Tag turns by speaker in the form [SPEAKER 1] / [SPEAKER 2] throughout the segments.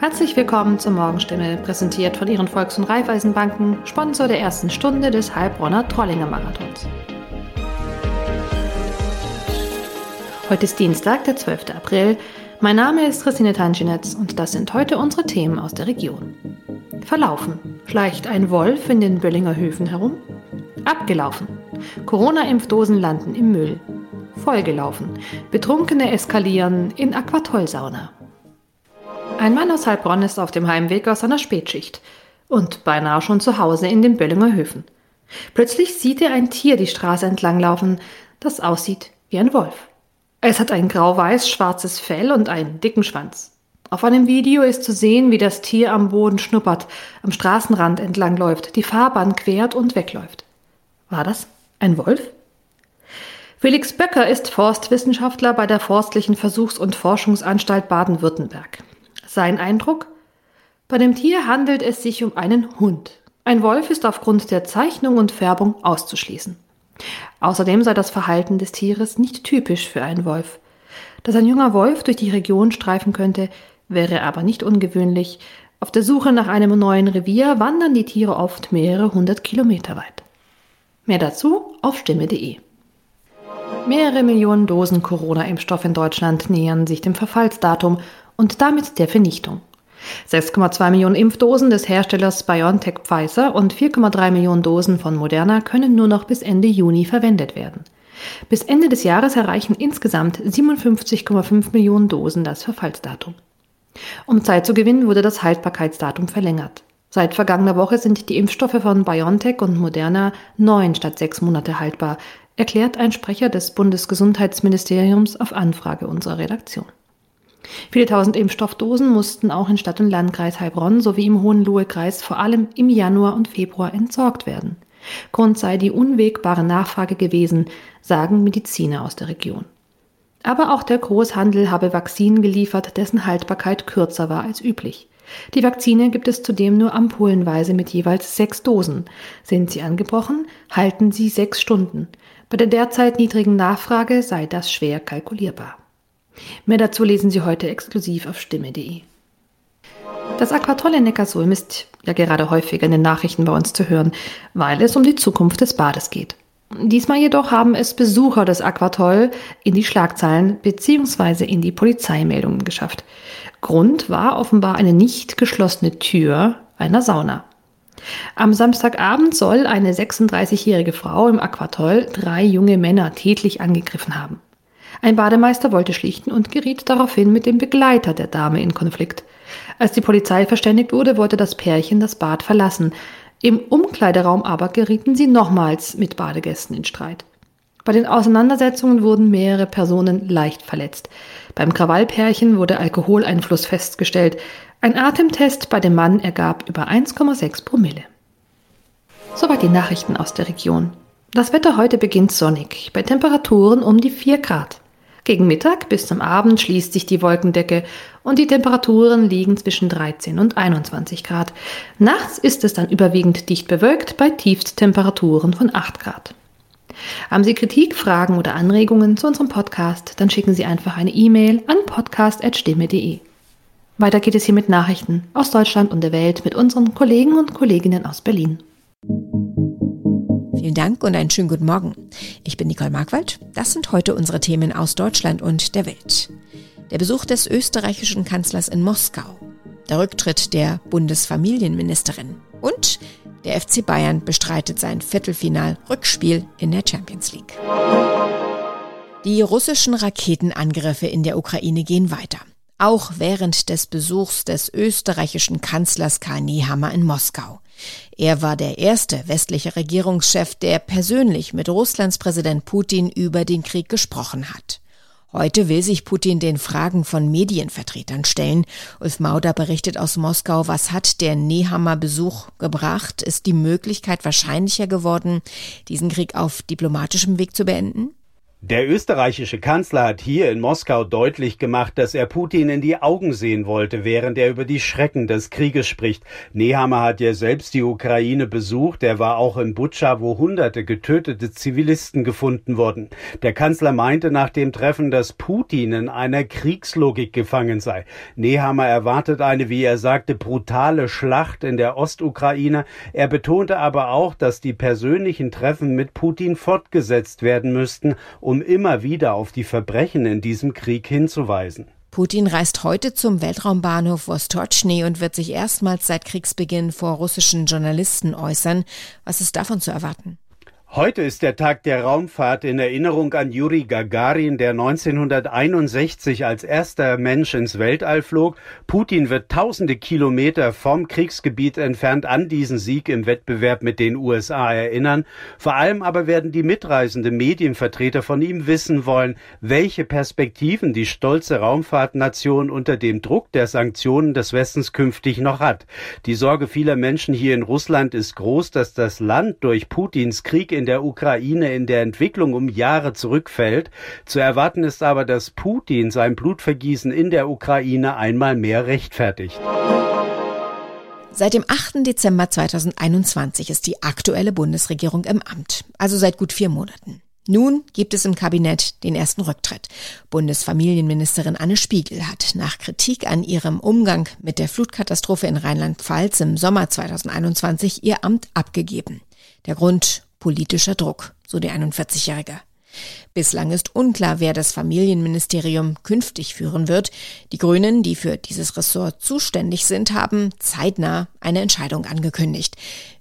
[SPEAKER 1] Herzlich willkommen zur Morgenstimme, präsentiert von Ihren Volks- und Raiffeisenbanken, Sponsor der ersten Stunde des Heilbronner Trollinger Marathons. Heute ist Dienstag, der 12. April. Mein Name ist Christine Tanschinetz und das sind heute unsere Themen aus der Region. Verlaufen. Schleicht ein Wolf in den Böllinger Höfen herum? Abgelaufen. Corona-Impfdosen landen im Müll. Vollgelaufen. Betrunkene eskalieren in Aquatollsauna. Ein Mann aus Heilbronn ist auf dem Heimweg aus seiner Spätschicht und beinahe schon zu Hause in den Böllinger Höfen. Plötzlich sieht er ein Tier die Straße entlanglaufen, das aussieht wie ein Wolf. Es hat ein grau-weiß-schwarzes Fell und einen dicken Schwanz. Auf einem Video ist zu sehen, wie das Tier am Boden schnuppert, am Straßenrand entlangläuft, die Fahrbahn quert und wegläuft. War das ein Wolf? Felix Böcker ist Forstwissenschaftler bei der Forstlichen Versuchs- und Forschungsanstalt Baden-Württemberg. Sein Eindruck? Bei dem Tier handelt es sich um einen Hund. Ein Wolf ist aufgrund der Zeichnung und Färbung auszuschließen. Außerdem sei das Verhalten des Tieres nicht typisch für einen Wolf. Dass ein junger Wolf durch die Region streifen könnte, wäre aber nicht ungewöhnlich. Auf der Suche nach einem neuen Revier wandern die Tiere oft mehrere hundert Kilometer weit. Mehr dazu auf stimme.de. Mehrere Millionen Dosen Corona-Impfstoff in Deutschland nähern sich dem Verfallsdatum und damit der Vernichtung. 6,2 Millionen Impfdosen des Herstellers BioNTech Pfizer und 4,3 Millionen Dosen von Moderna können nur noch bis Ende Juni verwendet werden. Bis Ende des Jahres erreichen insgesamt 57,5 Millionen Dosen das Verfallsdatum. Um Zeit zu gewinnen, wurde das Haltbarkeitsdatum verlängert. Seit vergangener Woche sind die Impfstoffe von BioNTech und Moderna neun statt sechs Monate haltbar, erklärt ein Sprecher des Bundesgesundheitsministeriums auf Anfrage unserer Redaktion. Viele tausend Impfstoffdosen mussten auch in Stadt und Landkreis Heilbronn sowie im Hohenlohe-Kreis vor allem im Januar und Februar entsorgt werden. Grund sei die unwegbare Nachfrage gewesen, sagen Mediziner aus der Region. Aber auch der Großhandel habe Vakzinen geliefert, dessen Haltbarkeit kürzer war als üblich. Die Vakzine gibt es zudem nur ampullenweise mit jeweils sechs Dosen. Sind sie angebrochen, halten sie sechs Stunden. Bei der derzeit niedrigen Nachfrage sei das schwer kalkulierbar. Mehr dazu lesen Sie heute exklusiv auf stimme.de. Das Aquatoll in Neckarsulm ist ja gerade häufiger in den Nachrichten bei uns zu hören, weil es um die Zukunft des Bades geht. Diesmal jedoch haben es Besucher des Aquatoll in die Schlagzeilen bzw. in die Polizeimeldungen geschafft. Grund war offenbar eine nicht geschlossene Tür einer Sauna. Am Samstagabend soll eine 36-jährige Frau im Aquatoll drei junge Männer tätlich angegriffen haben. Ein Bademeister wollte schlichten und geriet daraufhin mit dem Begleiter der Dame in Konflikt. Als die Polizei verständigt wurde, wollte das Pärchen das Bad verlassen. Im Umkleideraum aber gerieten sie nochmals mit Badegästen in Streit. Bei den Auseinandersetzungen wurden mehrere Personen leicht verletzt. Beim Krawallpärchen wurde Alkoholeinfluss festgestellt. Ein Atemtest bei dem Mann ergab über 1,6 Promille. Soweit die Nachrichten aus der Region. Das Wetter heute beginnt sonnig, bei Temperaturen um die 4 Grad. Gegen Mittag bis zum Abend schließt sich die Wolkendecke und die Temperaturen liegen zwischen 13 und 21 Grad. Nachts ist es dann überwiegend dicht bewölkt bei Tiefsttemperaturen von 8 Grad. Haben Sie Kritik, Fragen oder Anregungen zu unserem Podcast, dann schicken Sie einfach eine E-Mail an podcast.stimme.de. Weiter geht es hier mit Nachrichten aus Deutschland und der Welt mit unseren Kollegen und Kolleginnen aus Berlin.
[SPEAKER 2] Vielen Dank und einen schönen guten Morgen. Ich bin Nicole Markwald. Das sind heute unsere Themen aus Deutschland und der Welt. Der Besuch des österreichischen Kanzlers in Moskau. Der Rücktritt der Bundesfamilienministerin. Und der FC Bayern bestreitet sein Viertelfinal-Rückspiel in der Champions League. Die russischen Raketenangriffe in der Ukraine gehen weiter. Auch während des Besuchs des österreichischen Kanzlers Karl Nehammer in Moskau. Er war der erste westliche Regierungschef, der persönlich mit Russlands Präsident Putin über den Krieg gesprochen hat. Heute will sich Putin den Fragen von Medienvertretern stellen. Ulf Mauder berichtet aus Moskau, was hat der Nehammer-Besuch gebracht? Ist die Möglichkeit wahrscheinlicher geworden, diesen Krieg auf diplomatischem Weg zu beenden?
[SPEAKER 3] Der österreichische Kanzler hat hier in Moskau deutlich gemacht, dass er Putin in die Augen sehen wollte, während er über die Schrecken des Krieges spricht. Nehammer hat ja selbst die Ukraine besucht. Er war auch in Butscha, wo hunderte getötete Zivilisten gefunden wurden. Der Kanzler meinte nach dem Treffen, dass Putin in einer Kriegslogik gefangen sei. Nehammer erwartet eine, wie er sagte, brutale Schlacht in der Ostukraine. Er betonte aber auch, dass die persönlichen Treffen mit Putin fortgesetzt werden müssten, um immer wieder auf die Verbrechen in diesem Krieg hinzuweisen.
[SPEAKER 2] Putin reist heute zum Weltraumbahnhof Vostochny und wird sich erstmals seit Kriegsbeginn vor russischen Journalisten äußern. Was ist davon zu erwarten?
[SPEAKER 3] Heute ist der Tag der Raumfahrt in Erinnerung an Juri Gagarin, der 1961 als erster Mensch ins Weltall flog. Putin wird tausende Kilometer vom Kriegsgebiet entfernt an diesen Sieg im Wettbewerb mit den USA erinnern. Vor allem aber werden die mitreisende Medienvertreter von ihm wissen wollen, welche Perspektiven die stolze Raumfahrtnation unter dem Druck der Sanktionen des Westens künftig noch hat. Die Sorge vieler Menschen hier in Russland ist groß, dass das Land durch Putins Krieg in der Ukraine in der Entwicklung um Jahre zurückfällt. Zu erwarten ist aber, dass Putin sein Blutvergießen in der Ukraine einmal mehr rechtfertigt.
[SPEAKER 2] Seit dem 8. Dezember 2021 ist die aktuelle Bundesregierung im Amt, also seit gut vier Monaten. Nun gibt es im Kabinett den ersten Rücktritt. Bundesfamilienministerin Anne Spiegel hat nach Kritik an ihrem Umgang mit der Flutkatastrophe in Rheinland-Pfalz im Sommer 2021 ihr Amt abgegeben. Der Grund politischer Druck, so der 41-Jährige. Bislang ist unklar, wer das Familienministerium künftig führen wird. Die Grünen, die für dieses Ressort zuständig sind, haben zeitnah eine Entscheidung angekündigt.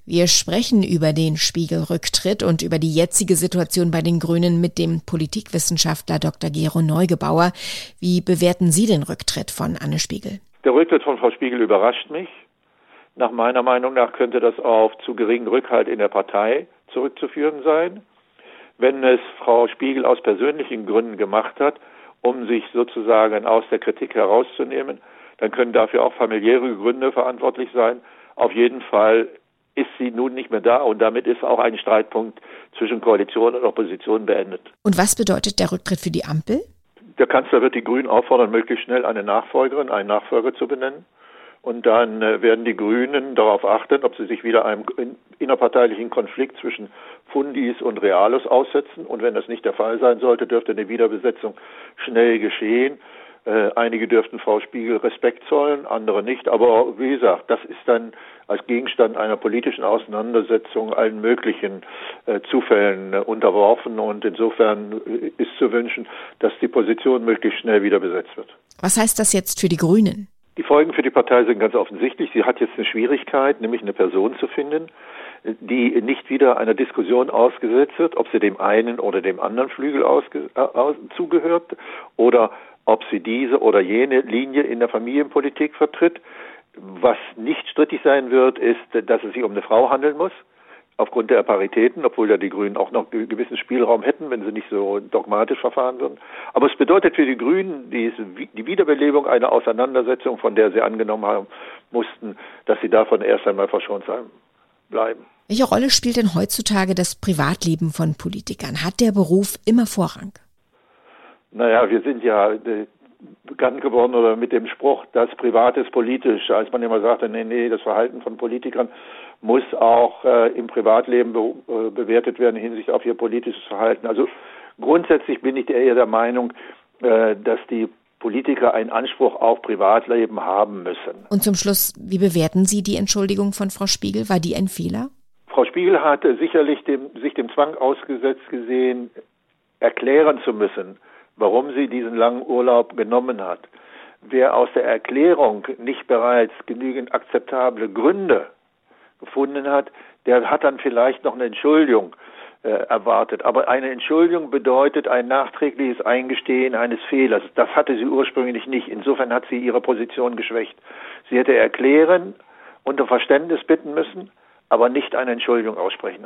[SPEAKER 2] Wir sprechen über den Spiegelrücktritt und über die jetzige Situation bei den Grünen mit dem Politikwissenschaftler Dr. Gero Neugebauer. Wie bewerten Sie den Rücktritt von Anne Spiegel?
[SPEAKER 4] Der Rücktritt von Frau Spiegel überrascht mich. Nach meiner Meinung nach könnte das auf zu geringen Rückhalt in der Partei zurückzuführen sein. Wenn es Frau Spiegel aus persönlichen Gründen gemacht hat, um sich sozusagen aus der Kritik herauszunehmen, dann können dafür auch familiäre Gründe verantwortlich sein. Auf jeden Fall ist sie nun nicht mehr da und damit ist auch ein Streitpunkt zwischen Koalition und Opposition beendet.
[SPEAKER 2] Und was bedeutet der Rücktritt für die Ampel?
[SPEAKER 4] Der Kanzler wird die Grünen auffordern, möglichst schnell eine Nachfolgerin, einen Nachfolger zu benennen. Und dann äh, werden die Grünen darauf achten, ob sie sich wieder einem innerparteilichen Konflikt zwischen Fundis und Realos aussetzen. Und wenn das nicht der Fall sein sollte, dürfte eine Wiederbesetzung schnell geschehen. Äh, einige dürften Frau Spiegel Respekt zollen, andere nicht. Aber wie gesagt, das ist dann als Gegenstand einer politischen Auseinandersetzung allen möglichen äh, Zufällen unterworfen. Und insofern ist zu wünschen, dass die Position möglichst schnell wieder besetzt wird.
[SPEAKER 2] Was heißt das jetzt für die Grünen?
[SPEAKER 4] Die Folgen für die Partei sind ganz offensichtlich. Sie hat jetzt eine Schwierigkeit, nämlich eine Person zu finden, die nicht wieder einer Diskussion ausgesetzt wird, ob sie dem einen oder dem anderen Flügel äh, aus, zugehört oder ob sie diese oder jene Linie in der Familienpolitik vertritt. Was nicht strittig sein wird, ist, dass es sich um eine Frau handeln muss aufgrund der Paritäten, obwohl ja die Grünen auch noch gewissen Spielraum hätten, wenn sie nicht so dogmatisch verfahren würden. Aber es bedeutet für die Grünen die, die Wiederbelebung einer Auseinandersetzung, von der sie angenommen haben mussten, dass sie davon erst einmal verschont sein bleiben.
[SPEAKER 2] Welche Rolle spielt denn heutzutage das Privatleben von Politikern? Hat der Beruf immer Vorrang?
[SPEAKER 4] Naja, wir sind ja äh, bekannt geworden oder mit dem Spruch, das Privat ist politisch, als man immer sagte, nee, nee, das Verhalten von Politikern muss auch äh, im Privatleben be äh, bewertet werden hinsichtlich auf ihr politisches Verhalten. Also grundsätzlich bin ich eher der Meinung, äh, dass die Politiker einen Anspruch auf Privatleben haben müssen.
[SPEAKER 2] Und zum Schluss, wie bewerten Sie die Entschuldigung von Frau Spiegel? War die ein Fehler?
[SPEAKER 4] Frau Spiegel hatte sicherlich dem, sich dem Zwang ausgesetzt gesehen, erklären zu müssen, warum sie diesen langen Urlaub genommen hat. Wer aus der Erklärung nicht bereits genügend akzeptable Gründe gefunden hat, der hat dann vielleicht noch eine Entschuldigung äh, erwartet. Aber eine Entschuldigung bedeutet ein nachträgliches Eingestehen eines Fehlers. Das hatte sie ursprünglich nicht. Insofern hat sie ihre Position geschwächt. Sie hätte erklären, unter Verständnis bitten müssen, aber nicht eine Entschuldigung aussprechen.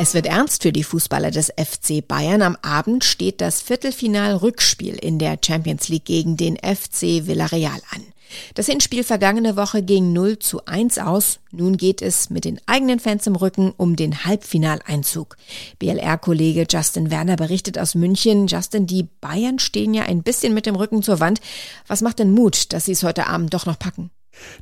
[SPEAKER 2] Es wird ernst für die Fußballer des FC Bayern. Am Abend steht das Viertelfinal-Rückspiel in der Champions League gegen den FC Villarreal an. Das Hinspiel vergangene Woche ging 0 zu 1 aus. Nun geht es mit den eigenen Fans im Rücken um den Halbfinaleinzug. BLR-Kollege Justin Werner berichtet aus München. Justin, die Bayern stehen ja ein bisschen mit dem Rücken zur Wand. Was macht denn Mut, dass sie es heute Abend doch noch packen?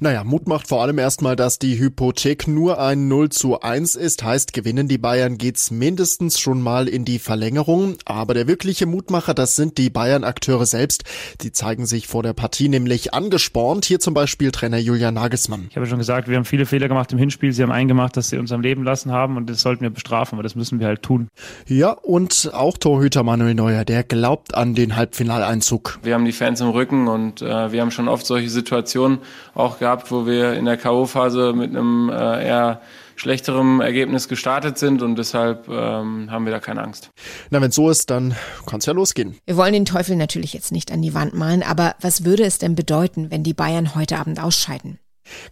[SPEAKER 5] Naja, Mut macht vor allem erstmal, dass die Hypothek nur ein 0 zu 1 ist. Heißt, gewinnen die Bayern geht's mindestens schon mal in die Verlängerung. Aber der wirkliche Mutmacher, das sind die Bayern-Akteure selbst. Die zeigen sich vor der Partie nämlich angespornt. Hier zum Beispiel Trainer Julian Nagelsmann.
[SPEAKER 6] Ich habe schon gesagt, wir haben viele Fehler gemacht im Hinspiel. Sie haben eingemacht, dass sie uns am Leben lassen haben und das sollten wir bestrafen, aber das müssen wir halt tun.
[SPEAKER 5] Ja, und auch Torhüter Manuel Neuer, der glaubt an den Halbfinaleinzug.
[SPEAKER 7] Wir haben die Fans im Rücken und äh, wir haben schon oft solche Situationen auch gehabt, wo wir in der K.O.-Phase mit einem äh, eher schlechterem Ergebnis gestartet sind und deshalb ähm, haben wir da keine Angst.
[SPEAKER 5] Na, wenn so ist, dann kann es ja losgehen.
[SPEAKER 2] Wir wollen den Teufel natürlich jetzt nicht an die Wand malen, aber was würde es denn bedeuten, wenn die Bayern heute Abend ausscheiden?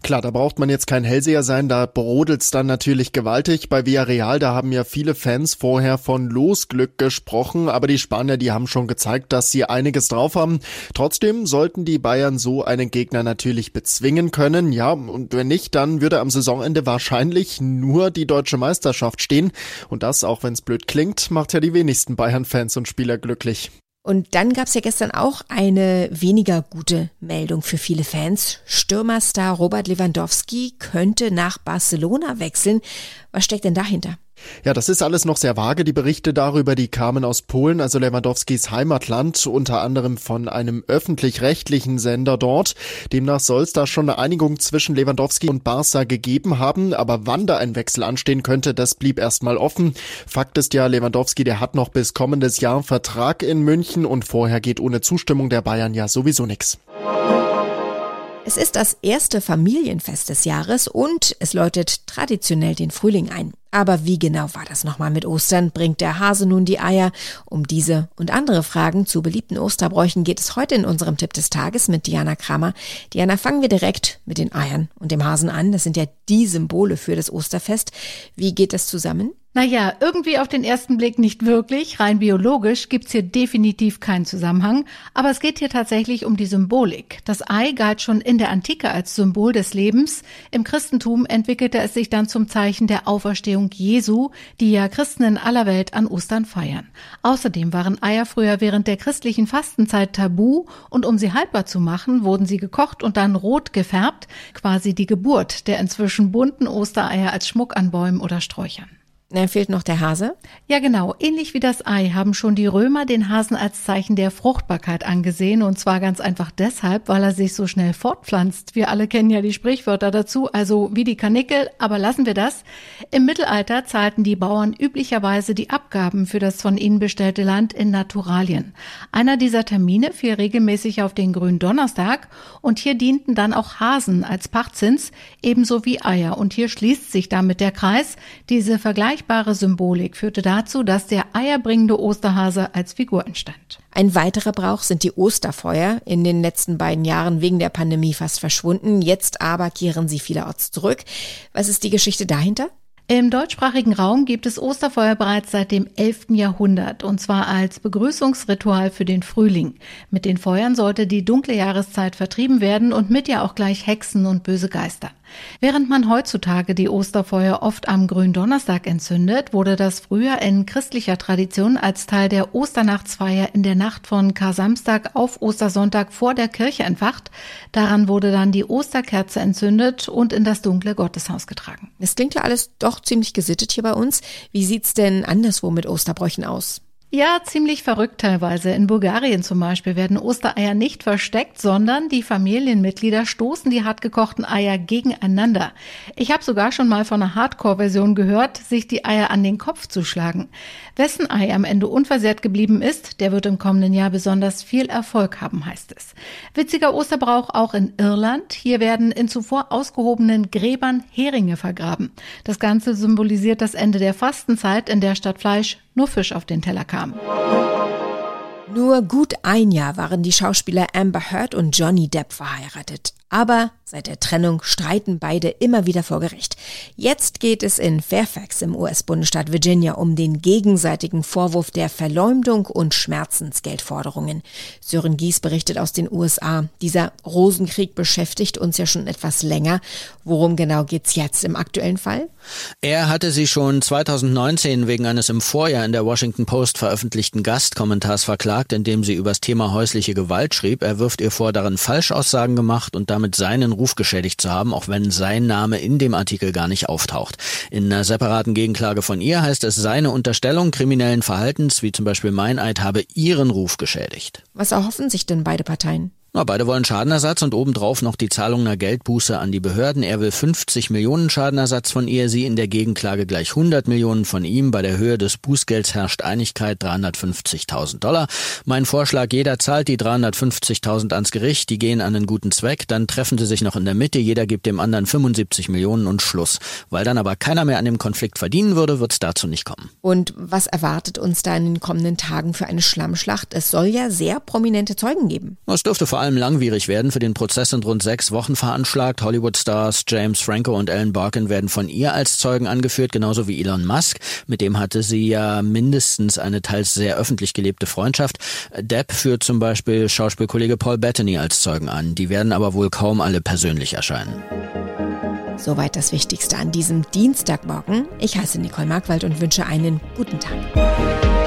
[SPEAKER 5] Klar, da braucht man jetzt kein Hellseher sein, da brodelt's dann natürlich gewaltig. Bei Villarreal, da haben ja viele Fans vorher von Losglück gesprochen, aber die Spanier, die haben schon gezeigt, dass sie einiges drauf haben. Trotzdem sollten die Bayern so einen Gegner natürlich bezwingen können. Ja, und wenn nicht, dann würde am Saisonende wahrscheinlich nur die deutsche Meisterschaft stehen. Und das, auch wenn's blöd klingt, macht ja die wenigsten Bayern-Fans und Spieler glücklich.
[SPEAKER 2] Und dann gab es ja gestern auch eine weniger gute Meldung für viele Fans. Stürmerstar Robert Lewandowski könnte nach Barcelona wechseln. Was steckt denn dahinter?
[SPEAKER 5] Ja, das ist alles noch sehr vage. Die Berichte darüber, die kamen aus Polen, also Lewandowskis Heimatland, unter anderem von einem öffentlich-rechtlichen Sender dort. Demnach soll es da schon eine Einigung zwischen Lewandowski und Barca gegeben haben, aber wann da ein Wechsel anstehen könnte, das blieb erstmal offen. Fakt ist ja, Lewandowski, der hat noch bis kommendes Jahr Vertrag in München und vorher geht ohne Zustimmung der Bayern ja sowieso nichts.
[SPEAKER 2] Es ist das erste Familienfest des Jahres und es läutet traditionell den Frühling ein. Aber wie genau war das nochmal mit Ostern? Bringt der Hase nun die Eier? Um diese und andere Fragen zu beliebten Osterbräuchen geht es heute in unserem Tipp des Tages mit Diana Kramer. Diana, fangen wir direkt mit den Eiern und dem Hasen an. Das sind ja die Symbole für das Osterfest. Wie geht das zusammen?
[SPEAKER 8] Naja, irgendwie auf den ersten Blick nicht wirklich. Rein biologisch gibt's hier definitiv keinen Zusammenhang. Aber es geht hier tatsächlich um die Symbolik. Das Ei galt schon in der Antike als Symbol des Lebens. Im Christentum entwickelte es sich dann zum Zeichen der Auferstehung Jesu, die ja Christen in aller Welt an Ostern feiern. Außerdem waren Eier früher während der christlichen Fastenzeit tabu und um sie haltbar zu machen, wurden sie gekocht und dann rot gefärbt. Quasi die Geburt der inzwischen bunten Ostereier als Schmuck an Bäumen oder Sträuchern.
[SPEAKER 2] Dann fehlt noch der Hase.
[SPEAKER 8] Ja, genau. Ähnlich wie das Ei haben schon die Römer den Hasen als Zeichen der Fruchtbarkeit angesehen. Und zwar ganz einfach deshalb, weil er sich so schnell fortpflanzt. Wir alle kennen ja die Sprichwörter dazu, also wie die Kanickel, aber lassen wir das. Im Mittelalter zahlten die Bauern üblicherweise die Abgaben für das von ihnen bestellte Land in Naturalien. Einer dieser Termine fiel regelmäßig auf den grünen Donnerstag und hier dienten dann auch Hasen als Pachtzins, ebenso wie Eier. Und hier schließt sich damit der Kreis. Diese Vergleich vergleichbare Symbolik führte dazu, dass der eierbringende Osterhase als Figur entstand.
[SPEAKER 2] Ein weiterer Brauch sind die Osterfeuer, in den letzten beiden Jahren wegen der Pandemie fast verschwunden, jetzt aber kehren sie vielerorts zurück. Was ist die Geschichte dahinter?
[SPEAKER 8] Im deutschsprachigen Raum gibt es Osterfeuer bereits seit dem 11. Jahrhundert und zwar als Begrüßungsritual für den Frühling. Mit den Feuern sollte die dunkle Jahreszeit vertrieben werden und mit ja auch gleich Hexen und böse Geister. Während man heutzutage die Osterfeuer oft am Gründonnerstag entzündet, wurde das früher in christlicher Tradition als Teil der Osternachtsfeier in der Nacht von Kar-Samstag auf Ostersonntag vor der Kirche entfacht. Daran wurde dann die Osterkerze entzündet und in das dunkle Gotteshaus getragen.
[SPEAKER 2] Es klingt ja alles doch ziemlich gesittet hier bei uns. Wie sieht's denn anderswo mit Osterbräuchen aus?
[SPEAKER 8] Ja, ziemlich verrückt teilweise. In Bulgarien zum Beispiel werden Ostereier nicht versteckt, sondern die Familienmitglieder stoßen die hartgekochten Eier gegeneinander. Ich habe sogar schon mal von einer Hardcore-Version gehört, sich die Eier an den Kopf zu schlagen. Wessen Ei am Ende unversehrt geblieben ist, der wird im kommenden Jahr besonders viel Erfolg haben, heißt es. Witziger Osterbrauch auch in Irland. Hier werden in zuvor ausgehobenen Gräbern Heringe vergraben. Das Ganze symbolisiert das Ende der Fastenzeit, in der statt Fleisch nur Fisch auf den Teller kam.
[SPEAKER 2] Nur gut ein Jahr waren die Schauspieler Amber Heard und Johnny Depp verheiratet. Aber seit der Trennung streiten beide immer wieder vor Gericht. Jetzt geht es in Fairfax im US-Bundesstaat Virginia um den gegenseitigen Vorwurf der Verleumdung und Schmerzensgeldforderungen. Sören Gies berichtet aus den USA. Dieser Rosenkrieg beschäftigt uns ja schon etwas länger. Worum genau geht's jetzt im aktuellen Fall?
[SPEAKER 9] Er hatte sie schon 2019 wegen eines im Vorjahr in der Washington Post veröffentlichten Gastkommentars verklagt, in dem sie übers Thema häusliche Gewalt schrieb. Er wirft ihr vor, darin Falschaussagen gemacht und damit seinen Ruf geschädigt zu haben, auch wenn sein Name in dem Artikel gar nicht auftaucht. In einer separaten Gegenklage von ihr heißt es, seine Unterstellung kriminellen Verhaltens, wie zum Beispiel Meineid, habe ihren Ruf geschädigt.
[SPEAKER 2] Was erhoffen sich denn beide Parteien?
[SPEAKER 9] Na, beide wollen Schadenersatz und obendrauf noch die Zahlung einer Geldbuße an die Behörden. Er will 50 Millionen Schadenersatz von ihr, sie in der Gegenklage gleich 100 Millionen von ihm. Bei der Höhe des Bußgelds herrscht Einigkeit 350.000 Dollar. Mein Vorschlag, jeder zahlt die 350.000 ans Gericht, die gehen an einen guten Zweck, dann treffen sie sich noch in der Mitte, jeder gibt dem anderen 75 Millionen und Schluss. Weil dann aber keiner mehr an dem Konflikt verdienen würde, wird es dazu nicht kommen.
[SPEAKER 2] Und was erwartet uns da in den kommenden Tagen für eine Schlammschlacht? Es soll ja sehr prominente Zeugen geben.
[SPEAKER 9] Es dürfte vor allem allem langwierig werden. Für den Prozess sind rund sechs Wochen veranschlagt. Hollywood-Stars James Franco und Alan Barkin werden von ihr als Zeugen angeführt, genauso wie Elon Musk. Mit dem hatte sie ja mindestens eine teils sehr öffentlich gelebte Freundschaft. Depp führt zum Beispiel Schauspielkollege Paul Bettany als Zeugen an. Die werden aber wohl kaum alle persönlich erscheinen.
[SPEAKER 2] Soweit das Wichtigste an diesem Dienstagmorgen. Ich heiße Nicole Markwald und wünsche einen guten Tag.